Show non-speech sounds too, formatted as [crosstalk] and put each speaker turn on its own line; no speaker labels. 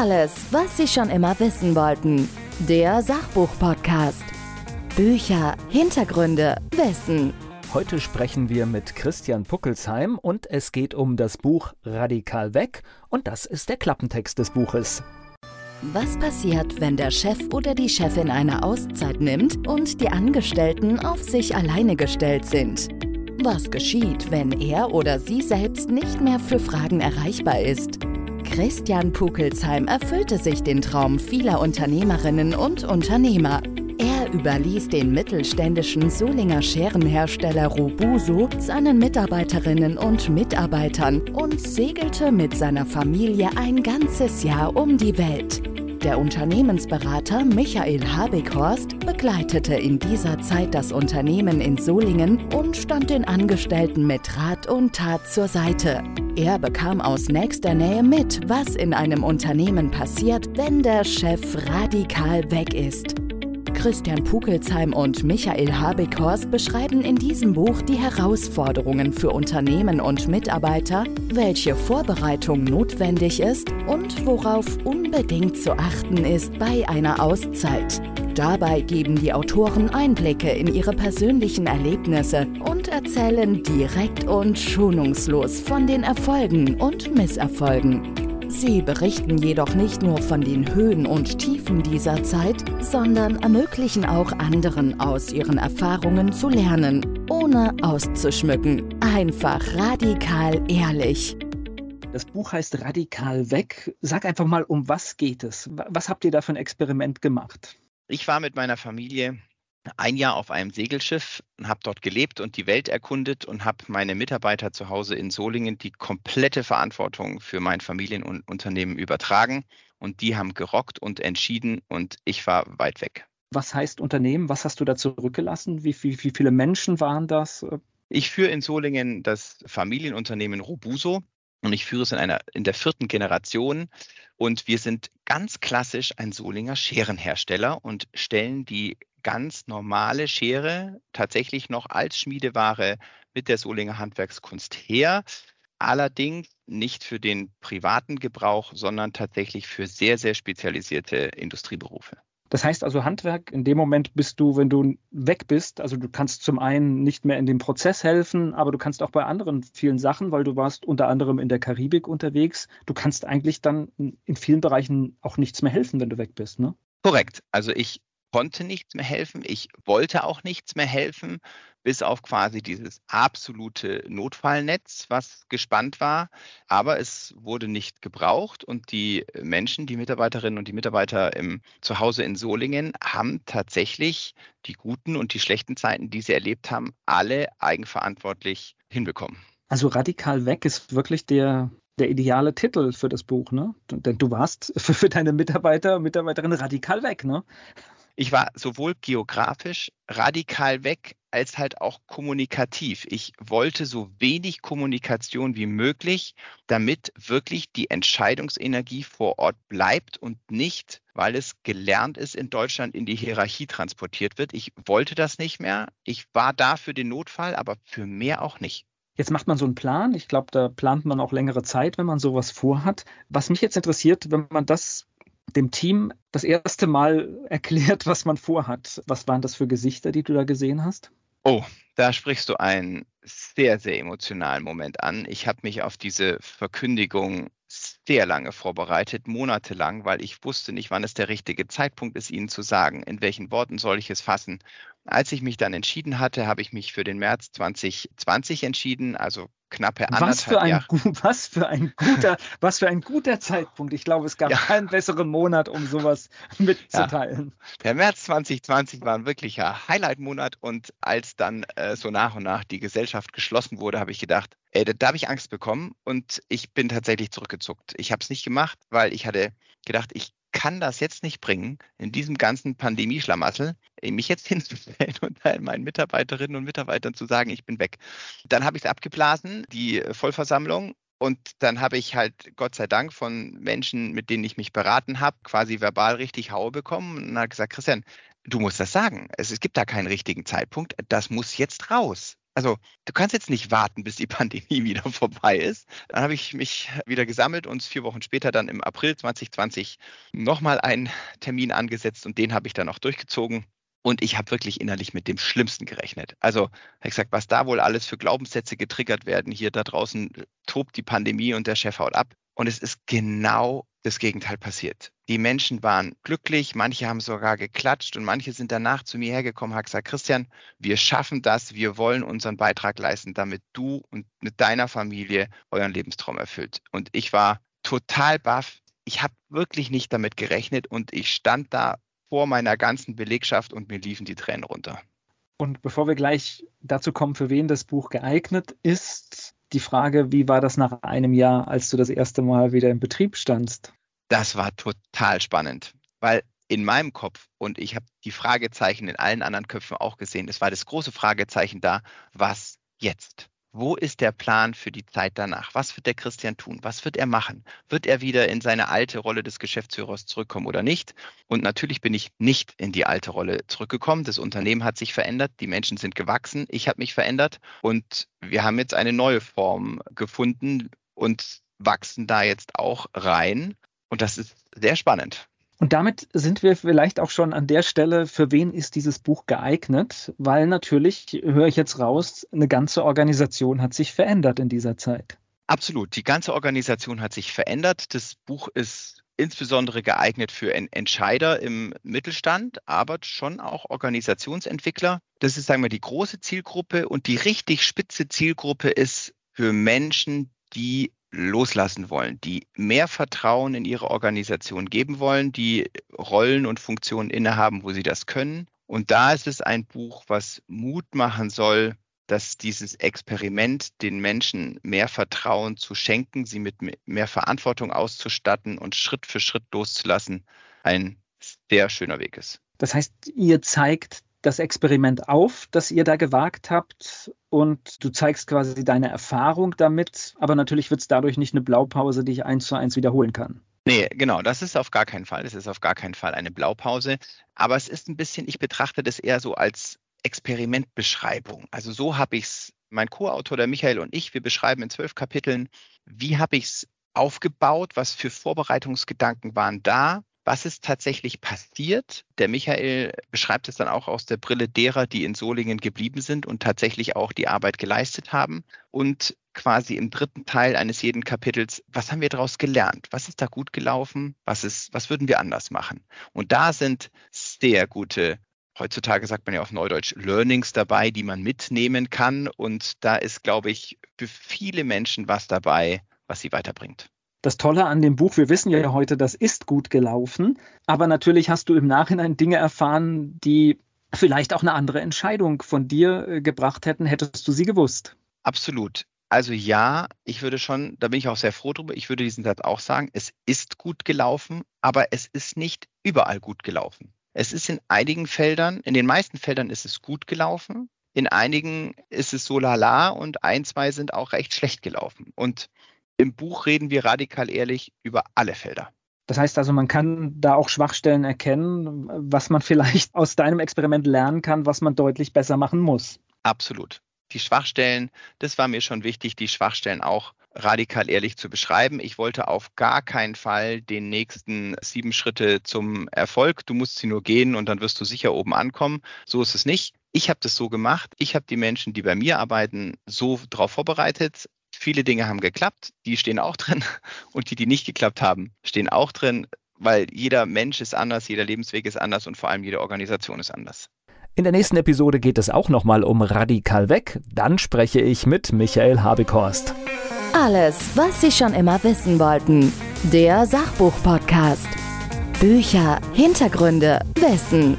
Alles, was Sie schon immer wissen wollten. Der Sachbuch-Podcast. Bücher, Hintergründe, Wissen.
Heute sprechen wir mit Christian Puckelsheim und es geht um das Buch Radikal weg und das ist der Klappentext des Buches.
Was passiert, wenn der Chef oder die Chefin eine Auszeit nimmt und die Angestellten auf sich alleine gestellt sind? Was geschieht, wenn er oder sie selbst nicht mehr für Fragen erreichbar ist? Christian Pukelsheim erfüllte sich den Traum vieler Unternehmerinnen und Unternehmer. Er überließ den mittelständischen Solinger Scherenhersteller Robuso seinen Mitarbeiterinnen und Mitarbeitern und segelte mit seiner Familie ein ganzes Jahr um die Welt. Der Unternehmensberater Michael Habighorst begleitete in dieser Zeit das Unternehmen in Solingen und stand den Angestellten mit Rat und Tat zur Seite. Er bekam aus nächster Nähe mit, was in einem Unternehmen passiert, wenn der Chef radikal weg ist. Christian Pukelsheim und Michael Habekhorst beschreiben in diesem Buch die Herausforderungen für Unternehmen und Mitarbeiter, welche Vorbereitung notwendig ist und worauf unbedingt zu achten ist bei einer Auszeit. Dabei geben die Autoren Einblicke in ihre persönlichen Erlebnisse und erzählen direkt und schonungslos von den Erfolgen und Misserfolgen. Sie berichten jedoch nicht nur von den Höhen und Tiefen dieser Zeit, sondern ermöglichen auch anderen aus ihren Erfahrungen zu lernen, ohne auszuschmücken. Einfach radikal ehrlich.
Das Buch heißt Radikal weg. Sag einfach mal, um was geht es? Was habt ihr da für ein Experiment gemacht?
Ich war mit meiner Familie ein Jahr auf einem Segelschiff und habe dort gelebt und die Welt erkundet und habe meine Mitarbeiter zu Hause in Solingen die komplette Verantwortung für mein Familienunternehmen übertragen. Und die haben gerockt und entschieden und ich war weit weg.
Was heißt Unternehmen? Was hast du da zurückgelassen? Wie, wie, wie viele Menschen waren das?
Ich führe in Solingen das Familienunternehmen Robuso und ich führe es in einer in der vierten Generation und wir sind ganz klassisch ein Solinger Scherenhersteller und stellen die ganz normale Schere tatsächlich noch als Schmiedeware mit der Solinger Handwerkskunst her. Allerdings nicht für den privaten Gebrauch, sondern tatsächlich für sehr, sehr spezialisierte Industrieberufe.
Das heißt also, Handwerk, in dem Moment bist du, wenn du weg bist, also du kannst zum einen nicht mehr in dem Prozess helfen, aber du kannst auch bei anderen vielen Sachen, weil du warst unter anderem in der Karibik unterwegs, du kannst eigentlich dann in vielen Bereichen auch nichts mehr helfen, wenn du weg bist, ne?
Korrekt. Also ich konnte nichts mehr helfen. Ich wollte auch nichts mehr helfen, bis auf quasi dieses absolute Notfallnetz, was gespannt war. Aber es wurde nicht gebraucht und die Menschen, die Mitarbeiterinnen und die Mitarbeiter im Zuhause in Solingen haben tatsächlich die guten und die schlechten Zeiten, die sie erlebt haben, alle eigenverantwortlich hinbekommen.
Also radikal weg ist wirklich der, der ideale Titel für das Buch, ne? Denn du warst [laughs] für, deine Mitarbeiter, Mitarbeiterinnen radikal weg, ne?
Ich war sowohl geografisch radikal weg als halt auch kommunikativ. Ich wollte so wenig Kommunikation wie möglich, damit wirklich die Entscheidungsenergie vor Ort bleibt und nicht, weil es gelernt ist, in Deutschland in die Hierarchie transportiert wird. Ich wollte das nicht mehr. Ich war da für den Notfall, aber für mehr auch nicht.
Jetzt macht man so einen Plan. Ich glaube, da plant man auch längere Zeit, wenn man sowas vorhat. Was mich jetzt interessiert, wenn man das dem Team das erste Mal erklärt, was man vorhat. Was waren das für Gesichter, die du da gesehen hast?
Oh, da sprichst du einen sehr, sehr emotionalen Moment an. Ich habe mich auf diese Verkündigung sehr lange vorbereitet, monatelang, weil ich wusste nicht, wann es der richtige Zeitpunkt ist, Ihnen zu sagen, in welchen Worten soll ich es fassen. Als ich mich dann entschieden hatte, habe ich mich für den März 2020 entschieden, also knappe anderthalb
was für ein,
Jahre. [laughs]
Was für ein guter, was für ein guter Zeitpunkt. Ich glaube, es gab ja. keinen besseren Monat, um sowas [laughs] mitzuteilen.
Ja. Der März 2020 war ein wirklicher Highlight-Monat und als dann äh, so nach und nach die Gesellschaft geschlossen wurde, habe ich gedacht, ey, da, da habe ich Angst bekommen und ich bin tatsächlich zurückgezuckt. Ich habe es nicht gemacht, weil ich hatte gedacht, ich kann das jetzt nicht bringen, in diesem ganzen Pandemieschlamassel, mich jetzt [laughs] hinzustellen und meinen Mitarbeiterinnen und Mitarbeitern zu sagen, ich bin weg. Dann habe ich es abgeblasen, die Vollversammlung, und dann habe ich halt Gott sei Dank von Menschen, mit denen ich mich beraten habe, quasi verbal richtig Haue bekommen und habe gesagt, Christian, du musst das sagen. Es, es gibt da keinen richtigen Zeitpunkt. Das muss jetzt raus. Also du kannst jetzt nicht warten, bis die [laughs] Pandemie wieder vorbei ist. Dann habe ich mich wieder gesammelt und vier Wochen später dann im April 2020 nochmal einen Termin angesetzt und den habe ich dann auch durchgezogen. Und ich habe wirklich innerlich mit dem Schlimmsten gerechnet. Also habe ich gesagt, was da wohl alles für Glaubenssätze getriggert werden. Hier da draußen tobt die Pandemie und der Chef haut ab. Und es ist genau das Gegenteil passiert. Die Menschen waren glücklich, manche haben sogar geklatscht und manche sind danach zu mir hergekommen, haben gesagt, Christian, wir schaffen das, wir wollen unseren Beitrag leisten, damit du und mit deiner Familie euren Lebenstraum erfüllt. Und ich war total baff. Ich habe wirklich nicht damit gerechnet und ich stand da vor meiner ganzen Belegschaft und mir liefen die Tränen runter.
Und bevor wir gleich dazu kommen, für wen das Buch geeignet ist, die Frage, wie war das nach einem Jahr, als du das erste Mal wieder im Betrieb standst?
Das war total spannend, weil in meinem Kopf und ich habe die Fragezeichen in allen anderen Köpfen auch gesehen, es war das große Fragezeichen da, was jetzt? Wo ist der Plan für die Zeit danach? Was wird der Christian tun? Was wird er machen? Wird er wieder in seine alte Rolle des Geschäftsführers zurückkommen oder nicht? Und natürlich bin ich nicht in die alte Rolle zurückgekommen. Das Unternehmen hat sich verändert, die Menschen sind gewachsen, ich habe mich verändert und wir haben jetzt eine neue Form gefunden und wachsen da jetzt auch rein. Und das ist sehr spannend.
Und damit sind wir vielleicht auch schon an der Stelle, für wen ist dieses Buch geeignet? Weil natürlich, höre ich jetzt raus, eine ganze Organisation hat sich verändert in dieser Zeit.
Absolut. Die ganze Organisation hat sich verändert. Das Buch ist insbesondere geeignet für Entscheider im Mittelstand, aber schon auch Organisationsentwickler. Das ist, sagen wir, die große Zielgruppe und die richtig spitze Zielgruppe ist für Menschen, die loslassen wollen, die mehr Vertrauen in ihre Organisation geben wollen, die Rollen und Funktionen innehaben, wo sie das können. Und da ist es ein Buch, was Mut machen soll, dass dieses Experiment den Menschen mehr Vertrauen zu schenken, sie mit mehr Verantwortung auszustatten und Schritt für Schritt loszulassen, ein sehr schöner Weg ist.
Das heißt, ihr zeigt das Experiment auf, das ihr da gewagt habt und du zeigst quasi deine Erfahrung damit, aber natürlich wird es dadurch nicht eine Blaupause, die ich eins zu eins wiederholen kann.
Nee, genau, das ist auf gar keinen Fall. Das ist auf gar keinen Fall eine Blaupause. Aber es ist ein bisschen, ich betrachte das eher so als Experimentbeschreibung. Also so habe ich es, mein Co-Autor, der Michael und ich, wir beschreiben in zwölf Kapiteln, wie habe ich es aufgebaut, was für Vorbereitungsgedanken waren da, was ist tatsächlich passiert? Der Michael beschreibt es dann auch aus der Brille derer, die in Solingen geblieben sind und tatsächlich auch die Arbeit geleistet haben. Und quasi im dritten Teil eines jeden Kapitels, was haben wir daraus gelernt? Was ist da gut gelaufen? Was ist, was würden wir anders machen? Und da sind sehr gute Heutzutage sagt man ja auf Neudeutsch Learnings dabei, die man mitnehmen kann. Und da ist, glaube ich, für viele Menschen was dabei, was sie weiterbringt
das Tolle an dem Buch, wir wissen ja heute, das ist gut gelaufen, aber natürlich hast du im Nachhinein Dinge erfahren, die vielleicht auch eine andere Entscheidung von dir äh, gebracht hätten, hättest du sie gewusst.
Absolut. Also ja, ich würde schon, da bin ich auch sehr froh drüber, ich würde diesen Satz auch sagen, es ist gut gelaufen, aber es ist nicht überall gut gelaufen. Es ist in einigen Feldern, in den meisten Feldern ist es gut gelaufen, in einigen ist es so lala und ein, zwei sind auch recht schlecht gelaufen. Und im Buch reden wir radikal ehrlich über alle Felder.
Das heißt also, man kann da auch Schwachstellen erkennen, was man [laughs] vielleicht aus deinem Experiment lernen kann, was man deutlich besser machen muss.
Absolut. Die Schwachstellen, das war mir schon wichtig, die Schwachstellen auch radikal ehrlich zu beschreiben. Ich wollte auf gar keinen Fall den nächsten sieben Schritte zum Erfolg. Du musst sie nur gehen und dann wirst du sicher oben ankommen. So ist es nicht. Ich habe das so gemacht. Ich habe die Menschen, die bei mir arbeiten, so darauf vorbereitet. Viele Dinge haben geklappt, die stehen auch drin. [laughs] Und die, die nicht geklappt haben, stehen auch drin, weil jeder Mensch ist anders, jeder Lebensweg ist anders und vor allem jede Organisation ist anders.
In der nächsten Episode geht es auch nochmal um Radikal weg. Dann spreche ich mit Michael Habekorst. Alles, was Sie schon immer wissen wollten. Der Sachbuch-Podcast. Bücher, Hintergründe, Wissen